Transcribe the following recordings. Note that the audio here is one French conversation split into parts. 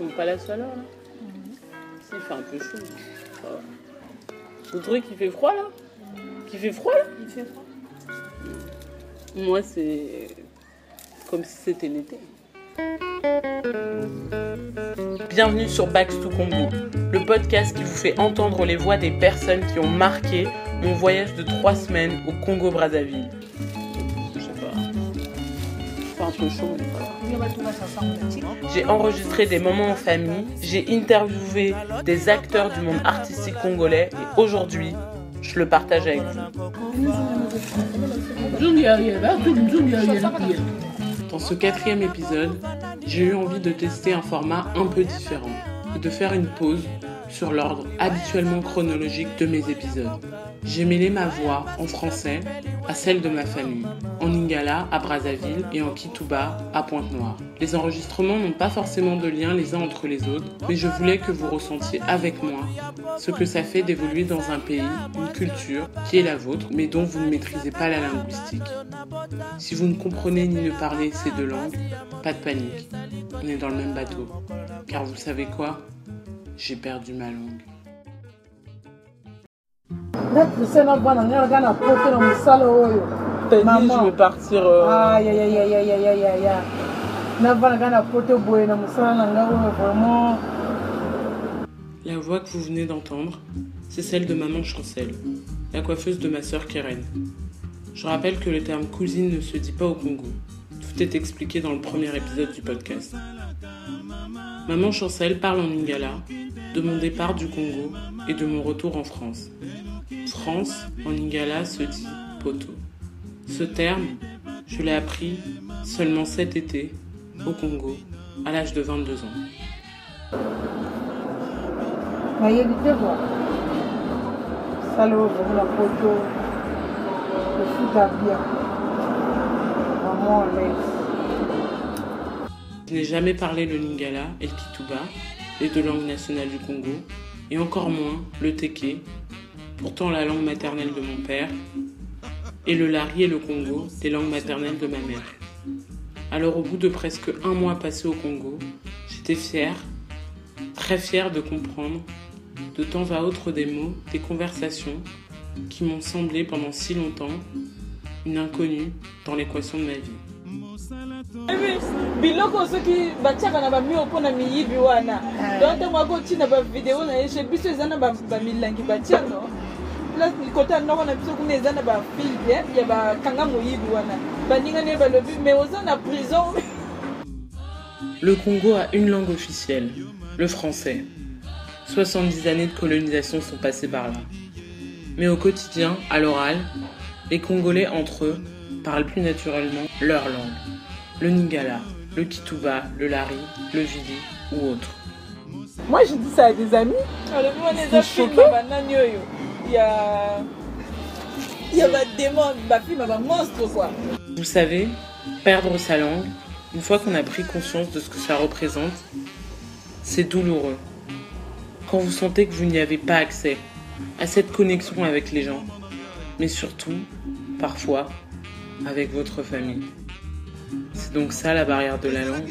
sommes pas la seule là. Si, il fait un peu chaud. Vous trouvez qu'il fait froid là Qu'il fait froid là Il fait froid. Moi, c'est comme si c'était l'été. Bienvenue sur Backs to Congo, le podcast qui vous fait entendre les voix des personnes qui ont marqué mon voyage de trois semaines au Congo-Brazzaville. J'ai enregistré des moments en famille, j'ai interviewé des acteurs du monde artistique congolais et aujourd'hui, je le partage avec vous. Dans ce quatrième épisode, j'ai eu envie de tester un format un peu différent et de faire une pause sur l'ordre habituellement chronologique de mes épisodes. J'ai mêlé ma voix en français à celle de ma famille, en Lingala à Brazzaville et en Kituba à Pointe-Noire. Les enregistrements n'ont pas forcément de lien les uns entre les autres, mais je voulais que vous ressentiez avec moi ce que ça fait d'évoluer dans un pays, une culture qui est la vôtre, mais dont vous ne maîtrisez pas la linguistique. Si vous ne comprenez ni ne parlez ces deux langues, pas de panique. On est dans le même bateau. Car vous savez quoi? J'ai perdu ma langue. T'as dit je vais partir. La voix que vous venez d'entendre, c'est celle de maman Chancel, la coiffeuse de ma sœur Keren. Je rappelle que le terme cousine ne se dit pas au Congo. Tout est expliqué dans le premier épisode du podcast. Maman Chancel parle en lingala de mon départ du Congo et de mon retour en France. France, en lingala, se dit poto. Ce terme, je l'ai appris seulement cet été, au Congo, à l'âge de 22 ans. Je n'ai jamais parlé le Lingala et le Kituba, les deux langues nationales du Congo, et encore moins le Teke, pourtant la langue maternelle de mon père, et le Lari et le Congo, des langues maternelles de ma mère. Alors au bout de presque un mois passé au Congo, j'étais fière, très fière de comprendre de temps à autre des mots, des conversations qui m'ont semblé pendant si longtemps une inconnue dans l'équation de ma vie. biloko soki batiaka na bamio mpona miyibi wana donc ntango akotina bavideo na ye chez biso eza na ba- bamilangi batia no place kote ya noko na biso kuna eza na bafilme ya bakanga moyibi wana baningani ye balobi mais oza na prison Le Congo a une langue officielle, le français. 70 années de colonisation sont passées par là. Mais au quotidien, à l'oral, les Congolais entre eux parlent plus naturellement leur langue. Le Ningala, le Kituba, le Lari, le Vili ou autre. moi je dis ça à des amis ya ya badémon bafilme ya bamonstre quoi Vous savez, perdre sa langue, une fois qu'on a pris conscience de ce que ça représente, c'est douloureux. Quand vous sentez que vous n'y avez pas accès à cette connexion avec les gens, mais surtout, parfois, avec votre famille. C'est donc ça la barrière de la langue.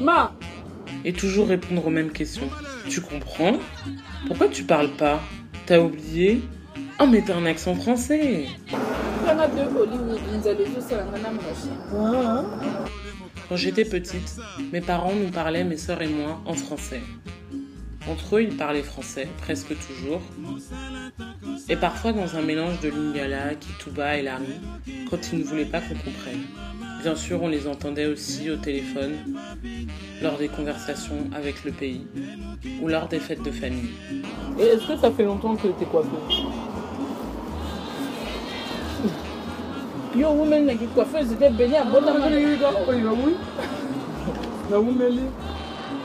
ma Et toujours répondre aux mêmes questions. Tu comprends Pourquoi tu parles pas T'as oublié Oh mais t'as un accent français Quand j'étais petite, mes parents nous parlaient, mes sœurs et moi, en français. Entre eux, ils parlaient français, presque toujours. Et parfois dans un mélange de lingala, kituba et lari, quand ils ne voulaient pas qu'on comprenne. Bien sûr, on les entendait aussi au téléphone, lors des conversations avec le pays, ou lors des fêtes de famille. Et est-ce que ça fait longtemps que t'es coiffeuse Yo, woman, like coiffeuse, c'était béni à bonne naumeli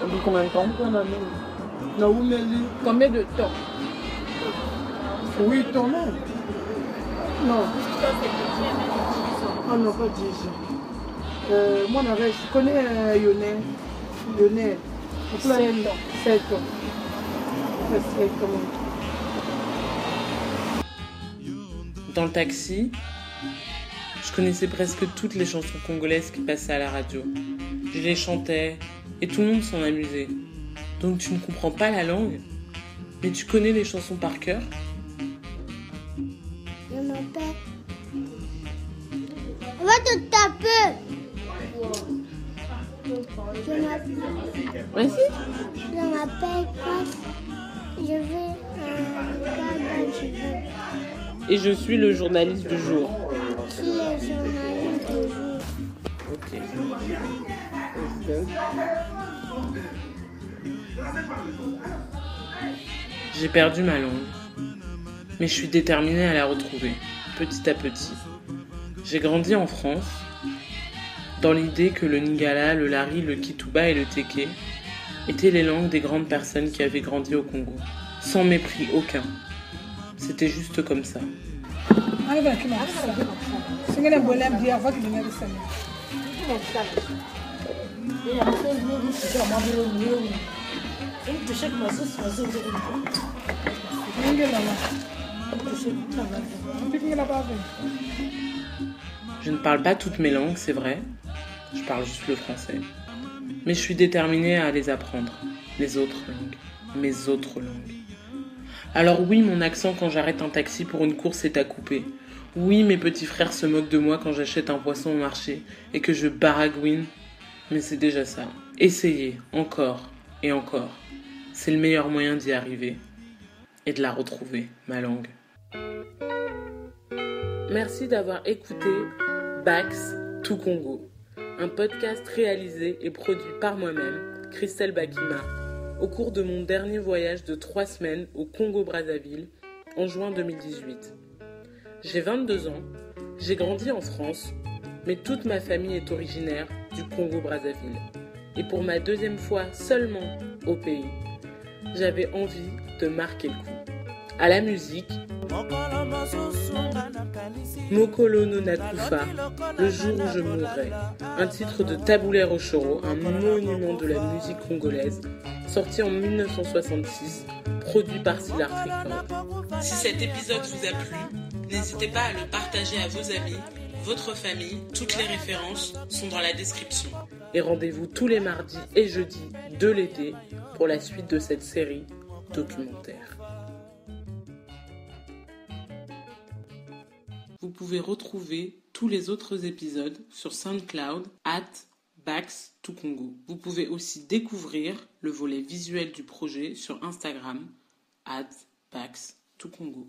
Depuis combien de temps Combien de temps huit ans non non. Ah non pas dix ans euh, moi je connais euh, Lionel. Lionel. Sept ans. sept ans. Ouais, sept ans Dans le taxi, Je connaissais presque toutes les chansons congolaises qui passaient à la radio. Je les chantais et tout le monde s'en amusait. Donc tu ne comprends pas la langue, mais tu connais les chansons par cœur On va te taper. Je m'appelle. Vas-y. Je m'appelle Grace. Je vais veux. Et je suis le journaliste du jour. Je suis le journaliste du jour? Ok. J'ai perdu ma langue, mais je suis déterminée à la retrouver, petit à petit. J'ai grandi en France, dans l'idée que le Lingala, le Lari, le Kituba et le Teke étaient les langues des grandes personnes qui avaient grandi au Congo, sans mépris aucun. C'était juste comme ça. Je ne parle pas toutes mes langues, c'est vrai. Je parle juste le français. Mais je suis déterminée à les apprendre. Les autres langues. Mes autres langues. Alors oui, mon accent quand j'arrête un taxi pour une course est à couper. Oui, mes petits frères se moquent de moi quand j'achète un poisson au marché et que je baragouine. Mais c'est déjà ça. Essayez, encore et encore. C'est le meilleur moyen d'y arriver. Et de la retrouver, ma langue. Merci d'avoir écouté Bax Tout Congo, un podcast réalisé et produit par moi-même, Christelle Bakima, au cours de mon dernier voyage de trois semaines au Congo-Brazzaville en juin 2018. J'ai 22 ans, j'ai grandi en France, mais toute ma famille est originaire du Congo-Brazzaville. Et pour ma deuxième fois seulement au pays, j'avais envie de marquer le coup. À la musique, Mokolo no Nakufa, Le jour où je mourrai, un titre de Taboulé Rochoro, un monument de la musique congolaise, sorti en 1966, produit par Silar Records. Si cet épisode vous a plu, n'hésitez pas à le partager à vos amis, votre famille, toutes les références sont dans la description. Et rendez-vous tous les mardis et jeudis de l'été pour la suite de cette série documentaire. Vous pouvez retrouver tous les autres épisodes sur SoundCloud at Bax to Congo. Vous pouvez aussi découvrir le volet visuel du projet sur Instagram at Bax to Congo.